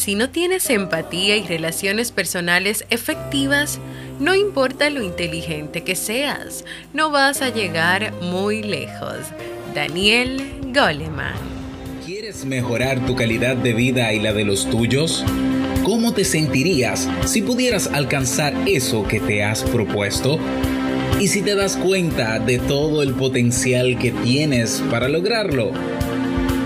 Si no tienes empatía y relaciones personales efectivas, no importa lo inteligente que seas, no vas a llegar muy lejos. Daniel Goleman. ¿Quieres mejorar tu calidad de vida y la de los tuyos? ¿Cómo te sentirías si pudieras alcanzar eso que te has propuesto? ¿Y si te das cuenta de todo el potencial que tienes para lograrlo?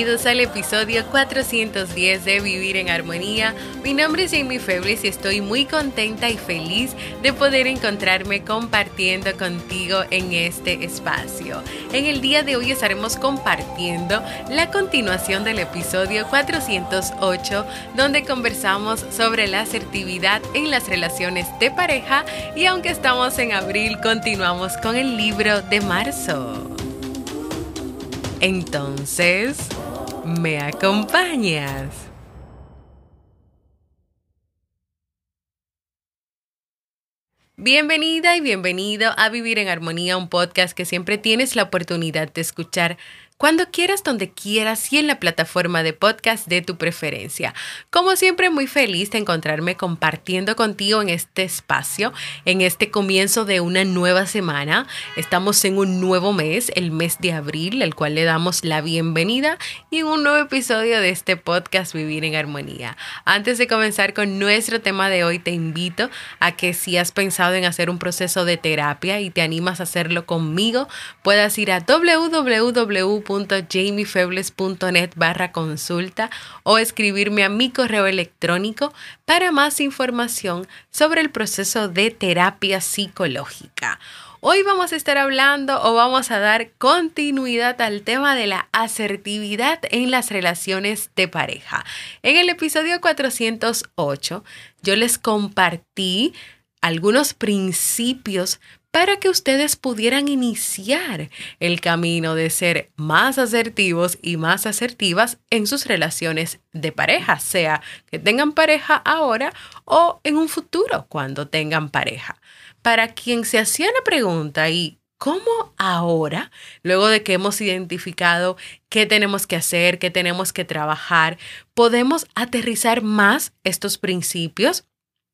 Bienvenidos al episodio 410 de Vivir en Armonía. Mi nombre es Jamie Febles y estoy muy contenta y feliz de poder encontrarme compartiendo contigo en este espacio. En el día de hoy estaremos compartiendo la continuación del episodio 408 donde conversamos sobre la asertividad en las relaciones de pareja y aunque estamos en abril continuamos con el libro de marzo. Entonces, ¿me acompañas? Bienvenida y bienvenido a Vivir en Armonía, un podcast que siempre tienes la oportunidad de escuchar cuando quieras, donde quieras y en la plataforma de podcast de tu preferencia. Como siempre, muy feliz de encontrarme compartiendo contigo en este espacio, en este comienzo de una nueva semana. Estamos en un nuevo mes, el mes de abril, al cual le damos la bienvenida y un nuevo episodio de este podcast Vivir en Armonía. Antes de comenzar con nuestro tema de hoy, te invito a que si has pensado en hacer un proceso de terapia y te animas a hacerlo conmigo, puedas ir a www www.jamiefebles.net barra consulta o escribirme a mi correo electrónico para más información sobre el proceso de terapia psicológica. Hoy vamos a estar hablando o vamos a dar continuidad al tema de la asertividad en las relaciones de pareja. En el episodio 408 yo les compartí algunos principios para que ustedes pudieran iniciar el camino de ser más asertivos y más asertivas en sus relaciones de pareja, sea que tengan pareja ahora o en un futuro cuando tengan pareja. Para quien se hacía la pregunta y ¿Cómo ahora, luego de que hemos identificado qué tenemos que hacer, qué tenemos que trabajar, podemos aterrizar más estos principios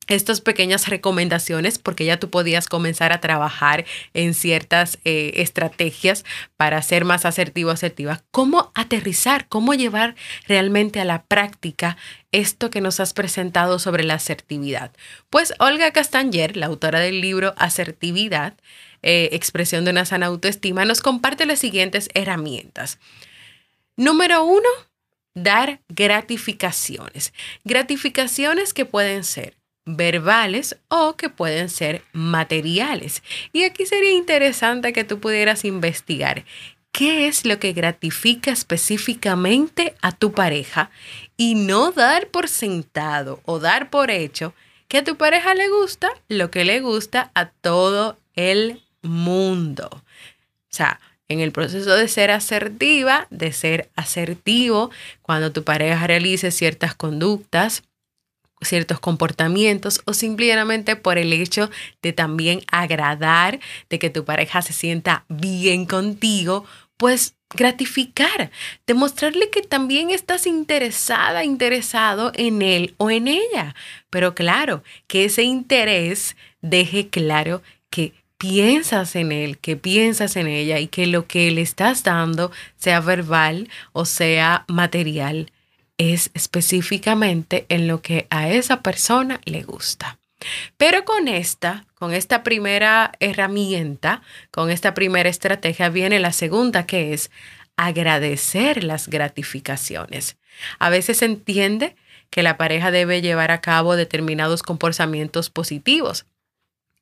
estas pequeñas recomendaciones porque ya tú podías comenzar a trabajar en ciertas eh, estrategias para ser más asertivo, asertiva. ¿Cómo aterrizar? ¿Cómo llevar realmente a la práctica esto que nos has presentado sobre la asertividad? Pues Olga Castanger, la autora del libro Asertividad, eh, expresión de una sana autoestima, nos comparte las siguientes herramientas. Número uno, dar gratificaciones. Gratificaciones que pueden ser verbales o que pueden ser materiales. Y aquí sería interesante que tú pudieras investigar qué es lo que gratifica específicamente a tu pareja y no dar por sentado o dar por hecho que a tu pareja le gusta lo que le gusta a todo el mundo. O sea, en el proceso de ser asertiva, de ser asertivo, cuando tu pareja realice ciertas conductas, ciertos comportamientos o simplemente por el hecho de también agradar, de que tu pareja se sienta bien contigo, pues gratificar, demostrarle que también estás interesada, interesado en él o en ella. Pero claro, que ese interés deje claro que piensas en él, que piensas en ella y que lo que le estás dando, sea verbal o sea material, es específicamente en lo que a esa persona le gusta. Pero con esta, con esta primera herramienta, con esta primera estrategia, viene la segunda que es agradecer las gratificaciones. A veces se entiende que la pareja debe llevar a cabo determinados comportamientos positivos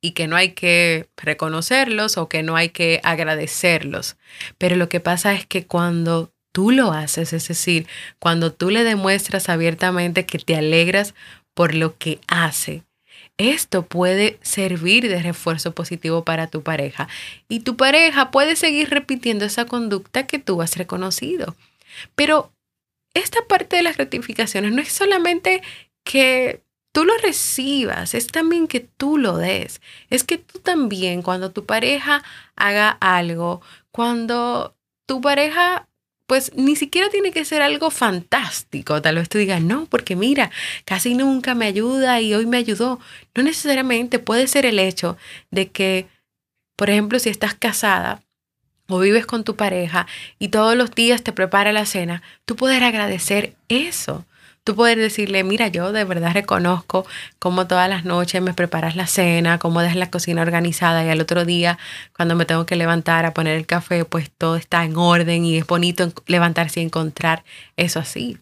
y que no hay que reconocerlos o que no hay que agradecerlos. Pero lo que pasa es que cuando tú lo haces, es decir, cuando tú le demuestras abiertamente que te alegras por lo que hace, esto puede servir de refuerzo positivo para tu pareja y tu pareja puede seguir repitiendo esa conducta que tú has reconocido. Pero esta parte de las gratificaciones no es solamente que tú lo recibas, es también que tú lo des. Es que tú también, cuando tu pareja haga algo, cuando tu pareja pues ni siquiera tiene que ser algo fantástico. Tal vez tú digas, no, porque mira, casi nunca me ayuda y hoy me ayudó. No necesariamente puede ser el hecho de que, por ejemplo, si estás casada o vives con tu pareja y todos los días te prepara la cena, tú puedes agradecer eso. Tú puedes decirle, mira, yo de verdad reconozco cómo todas las noches me preparas la cena, cómo dejas la cocina organizada y al otro día, cuando me tengo que levantar a poner el café, pues todo está en orden y es bonito levantarse y encontrar eso así.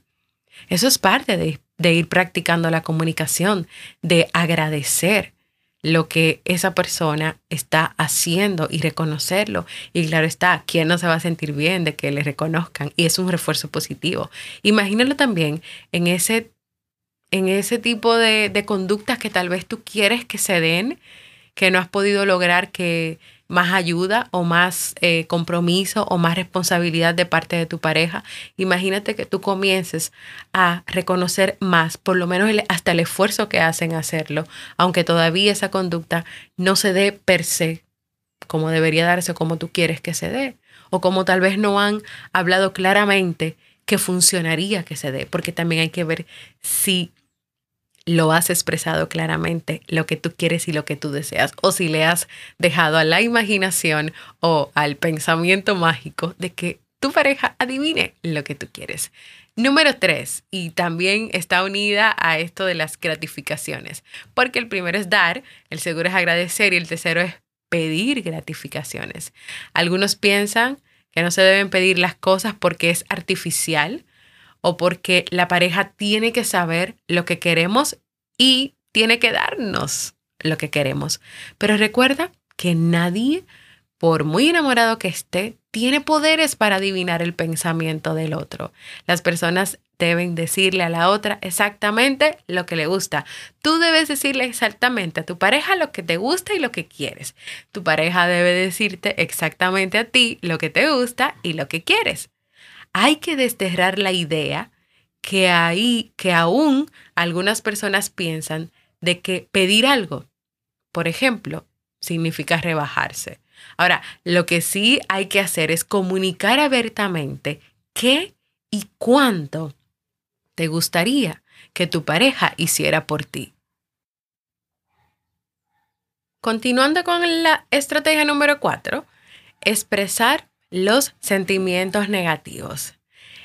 Eso es parte de ir practicando la comunicación, de agradecer lo que esa persona está haciendo y reconocerlo. Y claro está, ¿quién no se va a sentir bien de que le reconozcan? Y es un refuerzo positivo. Imagínalo también en ese, en ese tipo de, de conductas que tal vez tú quieres que se den, que no has podido lograr que más ayuda o más eh, compromiso o más responsabilidad de parte de tu pareja. Imagínate que tú comiences a reconocer más, por lo menos hasta el esfuerzo que hacen hacerlo, aunque todavía esa conducta no se dé per se como debería darse, como tú quieres que se dé, o como tal vez no han hablado claramente que funcionaría que se dé, porque también hay que ver si lo has expresado claramente, lo que tú quieres y lo que tú deseas, o si le has dejado a la imaginación o al pensamiento mágico de que tu pareja adivine lo que tú quieres. Número tres, y también está unida a esto de las gratificaciones, porque el primero es dar, el segundo es agradecer y el tercero es pedir gratificaciones. Algunos piensan que no se deben pedir las cosas porque es artificial, o porque la pareja tiene que saber lo que queremos y tiene que darnos lo que queremos. Pero recuerda que nadie, por muy enamorado que esté, tiene poderes para adivinar el pensamiento del otro. Las personas deben decirle a la otra exactamente lo que le gusta. Tú debes decirle exactamente a tu pareja lo que te gusta y lo que quieres. Tu pareja debe decirte exactamente a ti lo que te gusta y lo que quieres hay que desterrar la idea que ahí, que aún algunas personas piensan de que pedir algo, por ejemplo, significa rebajarse. Ahora, lo que sí hay que hacer es comunicar abiertamente qué y cuánto te gustaría que tu pareja hiciera por ti. Continuando con la estrategia número cuatro, expresar los sentimientos negativos.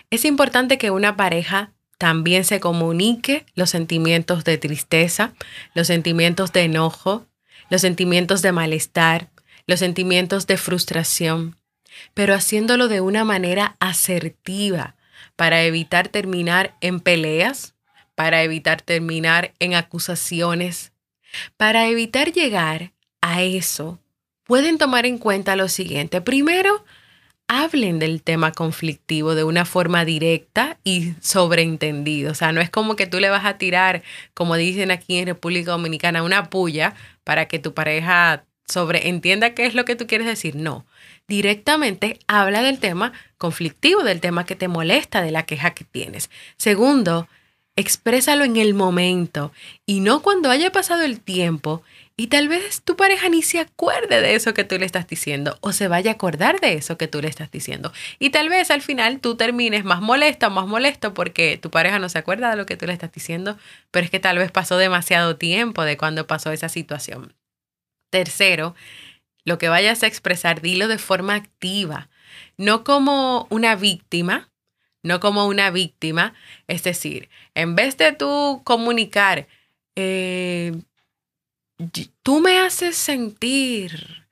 Es importante que una pareja también se comunique los sentimientos de tristeza, los sentimientos de enojo, los sentimientos de malestar, los sentimientos de frustración, pero haciéndolo de una manera asertiva para evitar terminar en peleas, para evitar terminar en acusaciones, para evitar llegar a eso. Pueden tomar en cuenta lo siguiente. Primero, hablen del tema conflictivo de una forma directa y sobreentendida. O sea, no es como que tú le vas a tirar, como dicen aquí en República Dominicana, una puya para que tu pareja sobreentienda qué es lo que tú quieres decir. No, directamente habla del tema conflictivo, del tema que te molesta, de la queja que tienes. Segundo, exprésalo en el momento y no cuando haya pasado el tiempo y tal vez tu pareja ni se acuerde de eso que tú le estás diciendo o se vaya a acordar de eso que tú le estás diciendo. Y tal vez al final tú termines más molesta o más molesto porque tu pareja no se acuerda de lo que tú le estás diciendo, pero es que tal vez pasó demasiado tiempo de cuando pasó esa situación. Tercero, lo que vayas a expresar, dilo de forma activa, no como una víctima, no como una víctima. Es decir, en vez de tú comunicar, eh, tú me haces sentir,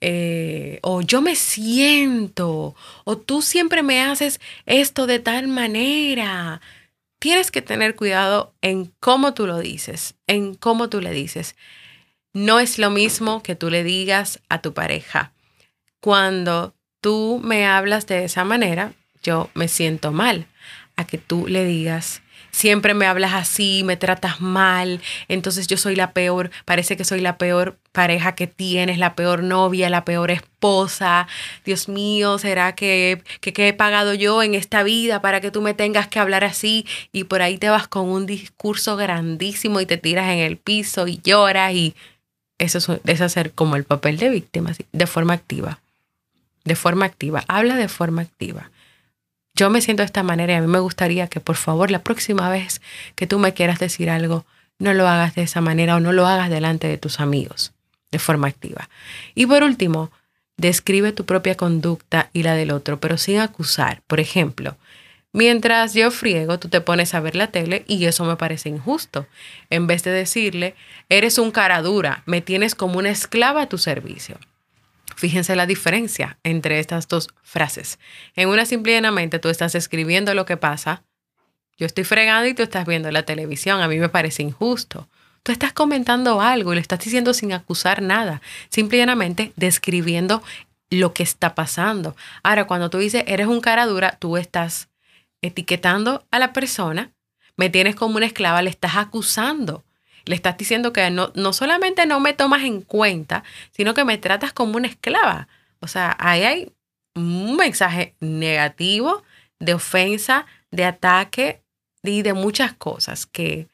eh, o yo me siento, o tú siempre me haces esto de tal manera. Tienes que tener cuidado en cómo tú lo dices, en cómo tú le dices. No es lo mismo que tú le digas a tu pareja. Cuando tú me hablas de esa manera, yo me siento mal. A que tú le digas, siempre me hablas así, me tratas mal, entonces yo soy la peor, parece que soy la peor pareja que tienes, la peor novia, la peor esposa. Dios mío, ¿será que, que, he pagado yo en esta vida para que tú me tengas que hablar así? Y por ahí te vas con un discurso grandísimo y te tiras en el piso y lloras y eso es, hacer como el papel de víctima, de forma activa. De forma activa. Habla de forma activa yo me siento de esta manera y a mí me gustaría que por favor la próxima vez que tú me quieras decir algo, no lo hagas de esa manera o no lo hagas delante de tus amigos de forma activa. Y por último, describe tu propia conducta y la del otro, pero sin acusar. Por ejemplo, mientras yo friego, tú te pones a ver la tele y eso me parece injusto. En vez de decirle, eres un cara dura, me tienes como una esclava a tu servicio. Fíjense la diferencia entre estas dos frases. En una simplemente tú estás escribiendo lo que pasa. Yo estoy fregando y tú estás viendo la televisión. A mí me parece injusto. Tú estás comentando algo y lo estás diciendo sin acusar nada. Simplemente describiendo lo que está pasando. Ahora, cuando tú dices eres un cara dura, tú estás etiquetando a la persona, me tienes como una esclava, le estás acusando. Le estás diciendo que no, no solamente no me tomas en cuenta, sino que me tratas como una esclava. O sea, ahí hay un mensaje negativo de ofensa, de ataque y de muchas cosas que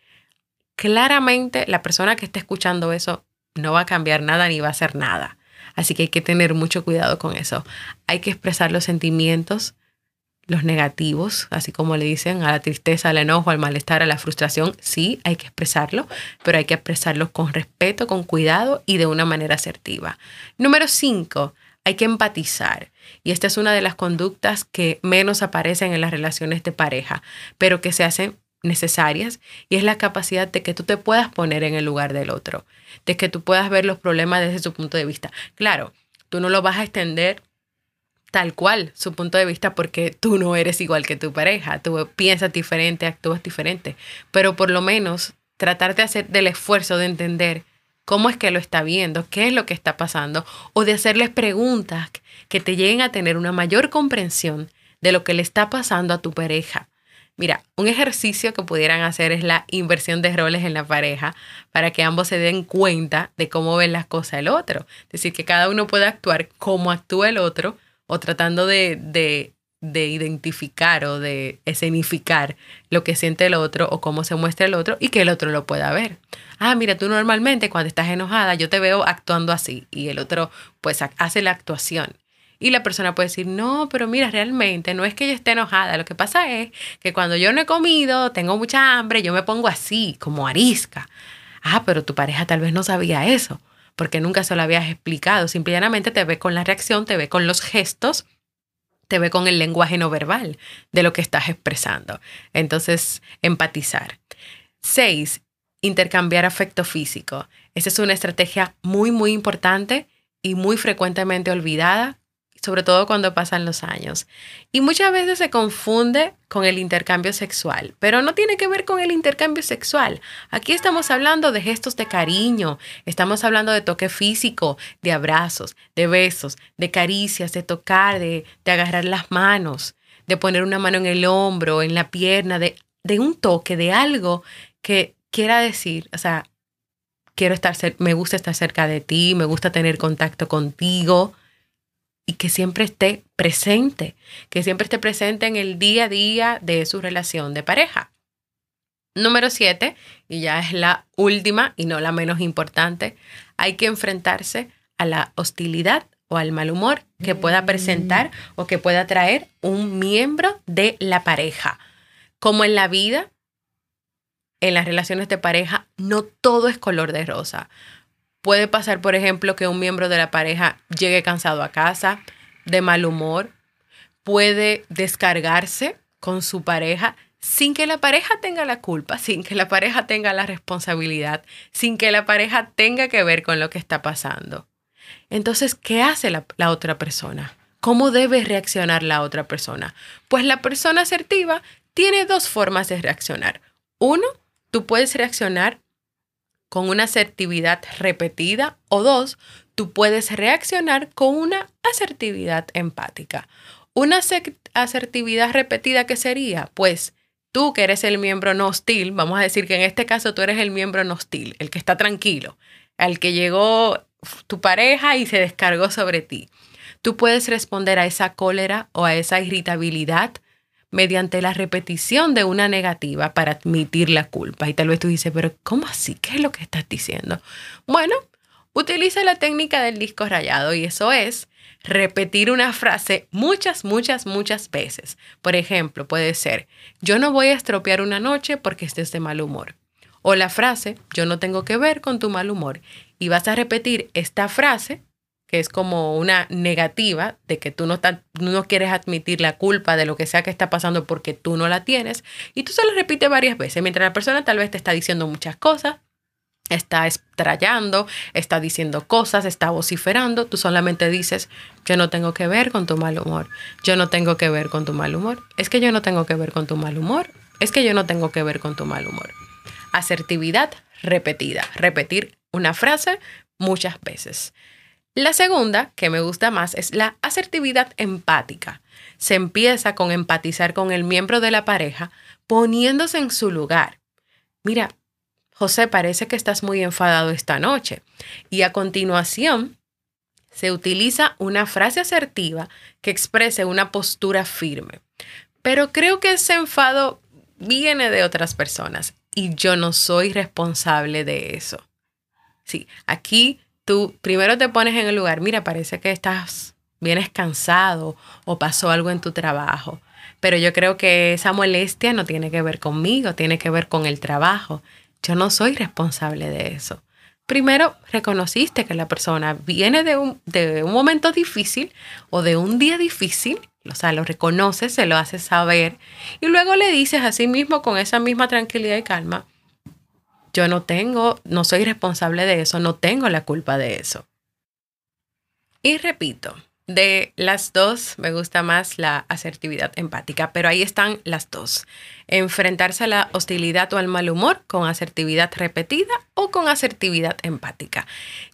claramente la persona que está escuchando eso no va a cambiar nada ni va a hacer nada. Así que hay que tener mucho cuidado con eso. Hay que expresar los sentimientos, los negativos, así como le dicen a la tristeza, al enojo, al malestar, a la frustración, sí, hay que expresarlo, pero hay que expresarlo con respeto, con cuidado y de una manera asertiva. Número cinco, hay que empatizar. Y esta es una de las conductas que menos aparecen en las relaciones de pareja, pero que se hacen necesarias y es la capacidad de que tú te puedas poner en el lugar del otro, de que tú puedas ver los problemas desde su punto de vista. Claro, tú no lo vas a extender tal cual su punto de vista porque tú no eres igual que tu pareja, tú piensas diferente, actúas diferente, pero por lo menos tratar de hacer del esfuerzo de entender cómo es que lo está viendo, qué es lo que está pasando, o de hacerles preguntas que te lleguen a tener una mayor comprensión de lo que le está pasando a tu pareja. Mira, un ejercicio que pudieran hacer es la inversión de roles en la pareja para que ambos se den cuenta de cómo ven las cosas el otro. Es decir, que cada uno pueda actuar como actúa el otro o tratando de, de, de, identificar o de escenificar lo que siente el otro o cómo se muestra el otro y que el otro lo pueda ver. Ah, mira, tú normalmente cuando estás enojada yo te veo actuando así y el otro pues hace la actuación. Y la persona puede decir, no, pero mira, realmente no es que yo esté enojada, lo que pasa es que cuando yo no he comido, tengo mucha hambre, yo me pongo así, como arisca. Ah, pero tu pareja tal vez no sabía eso porque nunca se lo habías explicado. Simplemente te ve con la reacción, te ve con los gestos, te ve con el lenguaje no verbal de lo que estás expresando. Entonces, empatizar. Seis, intercambiar afecto físico. Esa es una estrategia muy, muy importante y muy frecuentemente olvidada sobre todo cuando pasan los años. Y muchas veces se confunde con el intercambio sexual, pero no tiene que ver con el intercambio sexual. Aquí estamos hablando de gestos de cariño, estamos hablando de toque físico, de abrazos, de besos, de caricias, de tocar, de, agarrar las manos, de poner una mano en el hombro, en la pierna, de, de un toque, de algo que quiera decir, o sea, quiero estar, me gusta estar cerca de ti, me gusta tener contacto contigo y que siempre esté presente, que siempre esté presente en el día a día de su relación de pareja. Número siete, y ya es la última y no la menos importante, hay que enfrentarse a la hostilidad o al mal humor que pueda presentar o que pueda traer un miembro de la pareja. Como en la vida, en las relaciones de pareja, no todo es color de rosa. Puede pasar, por ejemplo, que un miembro de la pareja llegue cansado a casa, de mal humor, puede descargarse con su pareja sin que la pareja tenga la culpa, sin que la pareja tenga la responsabilidad, sin que la pareja tenga que ver con lo que está pasando. Entonces, ¿qué hace la, otra persona? ¿Cómo debe reaccionar la otra persona? Pues la persona asertiva tiene dos formas de reaccionar. Uno, tú puedes reaccionar con una asertividad repetida o dos, tú puedes reaccionar con una asertividad empática. Una asertividad repetida, ¿qué sería? Pues tú que eres el miembro no hostil, vamos a decir que en este caso tú eres el miembro no hostil, el que está tranquilo, al que llegó tu pareja y se descargó sobre ti. Tú puedes responder a esa cólera o a esa irritabilidad mediante la repetición de una negativa para admitir la culpa. Y tal vez tú dices, pero ¿cómo así? ¿Qué es lo que estás diciendo? Bueno, utiliza la técnica del disco rayado y eso es repetir una frase muchas, muchas, muchas veces. Por ejemplo, puede ser, yo no voy a estropear una noche porque estés de mal humor. O la frase, yo no tengo que ver con tu mal humor. Y vas a repetir esta frase que es como una negativa de que tú no, no quieres admitir la culpa de lo que sea que está pasando porque tú no la tienes. Y tú se lo repites varias veces, mientras la persona tal vez te está diciendo muchas cosas, está estrayando, está diciendo cosas, está vociferando, tú solamente dices, yo no tengo que ver con tu mal humor, yo no tengo que ver con tu mal humor, es que yo no tengo que ver con tu mal humor, es que yo no tengo que ver con tu mal humor. Asertividad repetida, repetir una frase muchas veces. La segunda, que me gusta más, es la asertividad empática. Se empieza con empatizar con el miembro de la pareja, poniéndose en su lugar. Mira, José, parece que estás muy enfadado esta noche. Y a continuación, se utiliza una frase asertiva que exprese una postura firme. Pero creo que ese enfado viene de otras personas y yo no soy responsable de eso. Sí, aquí tú primero te pones en el lugar, mira, parece que estás, vienes cansado o pasó algo en tu trabajo, pero yo creo que esa molestia no tiene que ver conmigo, tiene que ver con el trabajo. Yo no soy responsable de eso. Primero, reconociste que la persona viene de un, de un momento difícil o de un día difícil, o sea, lo reconoces, se lo haces saber, y luego le dices a sí mismo con esa misma tranquilidad y calma, yo no tengo, no soy responsable de eso, no tengo la culpa de eso. Y repito, de las dos me gusta más la asertividad empática, pero ahí están las dos. Enfrentarse a la hostilidad o al mal humor con asertividad repetida o con asertividad empática.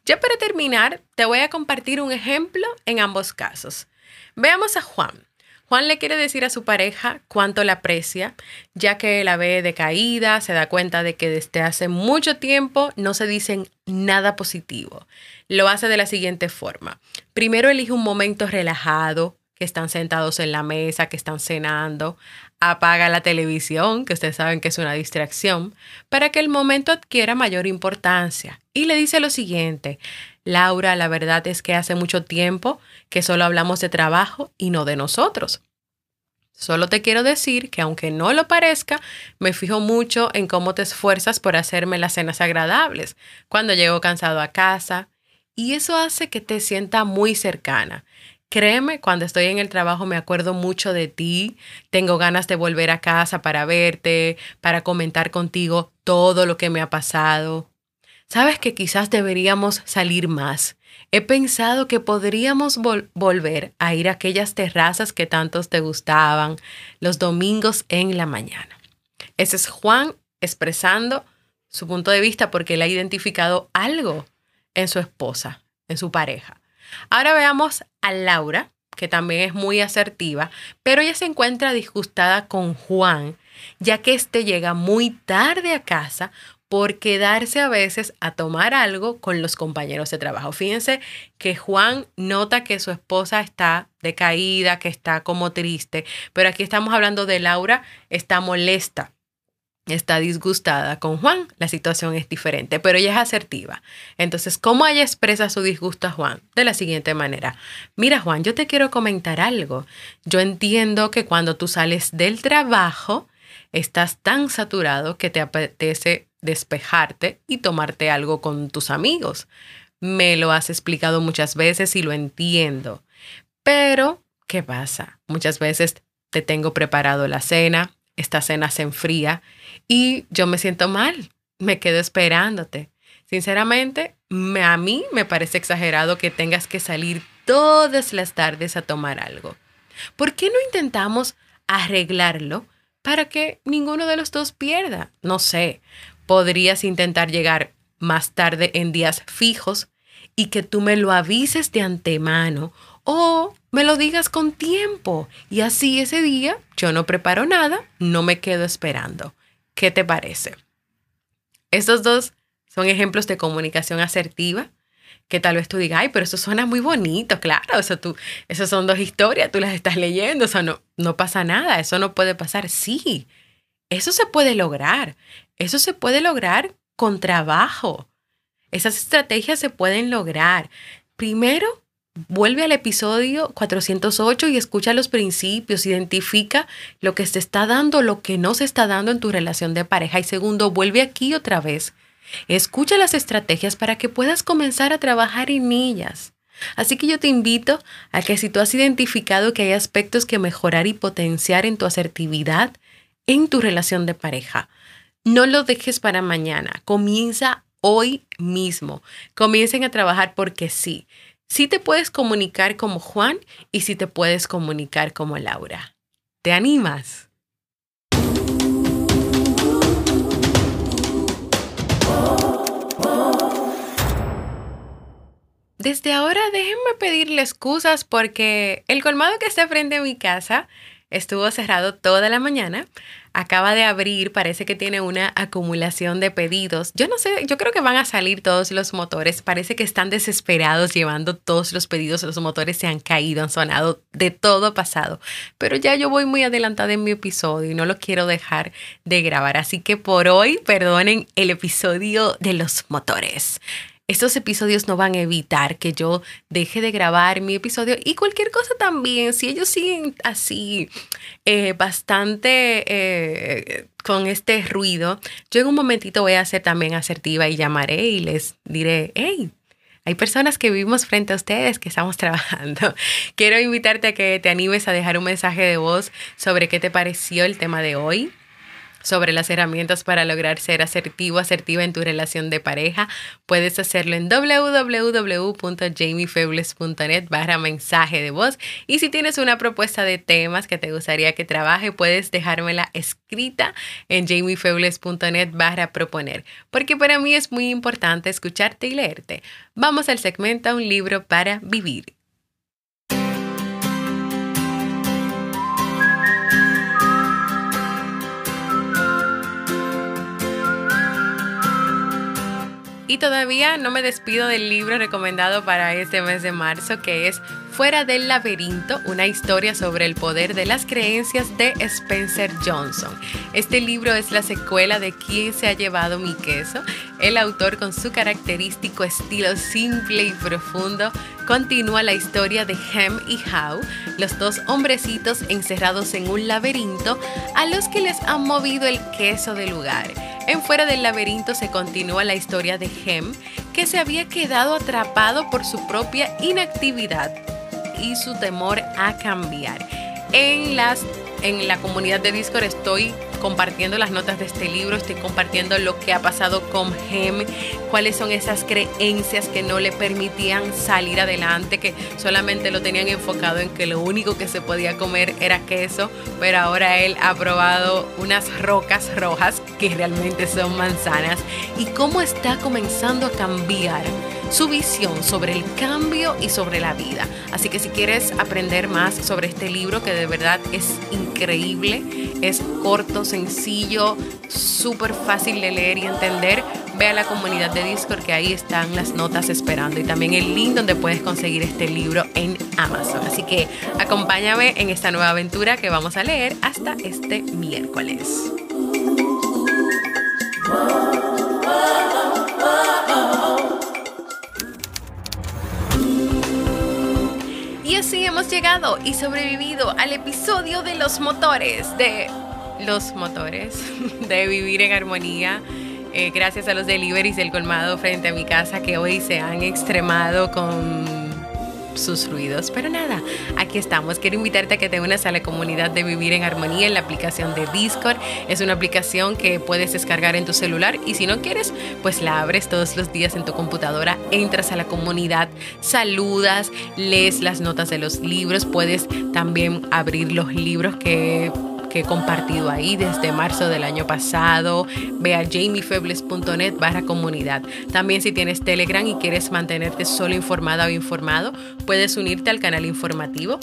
Ya para terminar, te voy a compartir un ejemplo en ambos casos. Veamos a Juan. Juan le quiere decir a su pareja cuánto la aprecia, ya que la ve decaída, se da cuenta de que desde hace mucho tiempo no se dicen nada positivo. Lo hace de la siguiente forma. Primero elige un momento relajado, que están sentados en la mesa, que están cenando, apaga la televisión, que ustedes saben que es una distracción, para que el momento adquiera mayor importancia. Y le dice lo siguiente, Laura, la verdad es que hace mucho tiempo que solo hablamos de trabajo y no de nosotros. Solo te quiero decir que aunque no lo parezca, me fijo mucho en cómo te esfuerzas por hacerme las cenas agradables cuando llego cansado a casa y eso hace que te sienta muy cercana. Créeme, cuando estoy en el trabajo me acuerdo mucho de ti, tengo ganas de volver a casa para verte, para comentar contigo todo lo que me ha pasado. Sabes que quizás deberíamos salir más. He pensado que podríamos volver a ir a aquellas terrazas que tantos te gustaban los domingos en la mañana. Ese es Juan expresando su punto de vista porque él ha identificado algo en su esposa, en su pareja. Ahora veamos a Laura, que también es muy asertiva, pero ella se encuentra disgustada con Juan, ya que éste llega muy tarde a casa por quedarse a veces a tomar algo con los compañeros de trabajo. Fíjense que Juan nota que su esposa está decaída, que está como triste, pero aquí estamos hablando de Laura, está molesta, está disgustada con Juan, la situación es diferente, pero ella es asertiva. Entonces, ¿cómo ella expresa su disgusto a Juan? De la siguiente manera, mira Juan, yo te quiero comentar algo. Yo entiendo que cuando tú sales del trabajo, estás tan saturado que te apetece despejarte y tomarte algo con tus amigos. Me lo has explicado muchas veces y lo entiendo. Pero, ¿qué pasa? Muchas veces te tengo preparado la cena, esta cena se enfría y yo me siento mal, me quedo esperándote. Sinceramente, a mí me parece exagerado que tengas que salir todas las tardes a tomar algo. ¿Por qué no intentamos arreglarlo para que ninguno de los dos pierda? No sé, podrías intentar llegar más tarde en días fijos y que tú me lo avises de antemano o me lo digas con tiempo y así ese día yo no preparo nada, no me quedo esperando. ¿Qué te parece? Estos dos son ejemplos de comunicación asertiva que tal vez tú digas, ay, pero eso suena muy bonito, claro, eso tú, esas son dos historias, tú las estás leyendo, o sea, no, no pasa nada, eso no puede pasar. Sí, eso se puede lograr, eso se puede lograr con trabajo. Esas estrategias se pueden lograr. Primero, vuelve al episodio 408 y escucha los principios, identifica lo que se está dando, lo que no se está dando en tu relación de pareja. Y segundo, vuelve aquí otra vez Escucha las estrategias para que puedas comenzar a trabajar en ellas. Así que yo te invito a que si tú has identificado que hay aspectos que mejorar y potenciar en tu asertividad, en tu relación de pareja, no lo dejes para mañana. Comienza hoy mismo. Comiencen a trabajar porque sí. Sí te puedes comunicar como Juan y sí te puedes comunicar como Laura. ¿Te animas? Desde ahora déjenme pedirle excusas porque el colmado que está frente a mi casa estuvo cerrado toda la mañana. Acaba de abrir, parece que tiene una acumulación de pedidos. Yo no sé, yo creo que van a salir todos los motores. Parece que están desesperados llevando todos los pedidos. Los motores se han caído, han sonado, de todo pasado. Pero ya yo voy muy adelantada en mi episodio y no lo quiero dejar de grabar. Así que por hoy, perdonen el episodio de los motores estos episodios no van a evitar que yo deje de grabar mi episodio y cualquier cosa también. Si ellos siguen así eh, bastante eh, con este ruido, yo en un momentito voy a ser también asertiva y llamaré y les diré, hey, hay personas que vivimos frente a ustedes que estamos trabajando. Quiero invitarte a que te animes a dejar un mensaje de voz sobre qué te pareció el tema de hoy sobre las herramientas para lograr ser asertivo, asertiva en tu relación de pareja, puedes hacerlo en www.jamiefebles.net barra mensaje de voz. Y si tienes una propuesta de temas que te gustaría que trabaje, puedes dejármela escrita en jamiefebles.net barra proponer, porque para mí es muy importante escucharte y leerte. Vamos al segmento Un libro para vivir. Y todavía no me despido del libro recomendado para este mes de marzo, que es Fuera del laberinto, una historia sobre el poder de las creencias de Spencer Johnson. Este libro es la secuela de ¿Quién se ha llevado mi queso? El autor con su característico estilo simple y profundo continúa la historia de Hem y How, los dos hombrecitos encerrados en un laberinto a los que les han movido el queso del lugar. En Fuera del laberinto se continúa la historia de Hem, que se había quedado atrapado por su propia inactividad y su temor a cambiar. En, las, en la comunidad de Discord estoy compartiendo las notas de este libro, estoy compartiendo lo que ha pasado con Hem, cuáles son esas creencias que no le permitían salir adelante, que solamente lo tenían enfocado en que lo único que se podía comer era queso, pero ahora él ha probado unas rocas rojas que realmente son manzanas y cómo está comenzando a cambiar su visión sobre el cambio y sobre la vida. Así que si quieres aprender más sobre este libro, que de verdad es increíble, es corto, sencillo, súper fácil de leer y entender, ve a la comunidad de Discord que ahí están las notas esperando y también el link donde puedes conseguir este libro en Amazon. Así que acompáñame en esta nueva aventura que vamos a leer hasta este miércoles. Llegado y sobrevivido al episodio de los motores, de los motores, de vivir en armonía. Eh, gracias a los deliveries del colmado frente a mi casa que hoy se han extremado con sus ruidos. Pero nada, aquí estamos. Quiero invitarte a que te unas a la comunidad de Vivir en Armonía en la aplicación de Discord. Es una aplicación que puedes descargar en tu celular y si no quieres, pues la abres todos los días en tu computadora, entras a la comunidad, saludas, lees las notas de los libros, puedes también abrir los libros que que he compartido ahí desde marzo del año pasado. Ve a jamiefebles.net barra comunidad. También si tienes Telegram y quieres mantenerte solo informada o informado, puedes unirte al canal informativo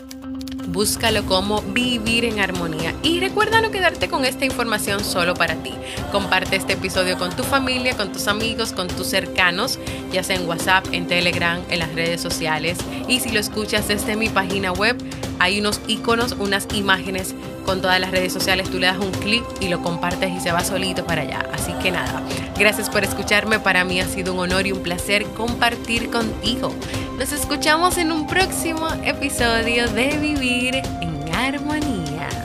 búscalo como vivir en armonía. Y recuerda no quedarte con esta información solo para ti. Comparte este episodio con tu familia, con tus amigos, con tus cercanos, ya sea en WhatsApp, en Telegram, en las redes sociales. Y si lo escuchas desde mi página web, hay unos iconos, unas imágenes con todas las redes sociales. Tú le das un clic y lo compartes y se va solito para allá. Así que nada, gracias por escucharme. Para mí ha sido un honor y un placer compartir contigo. Nos escuchamos en un próximo episodio de Vivir en Armonía.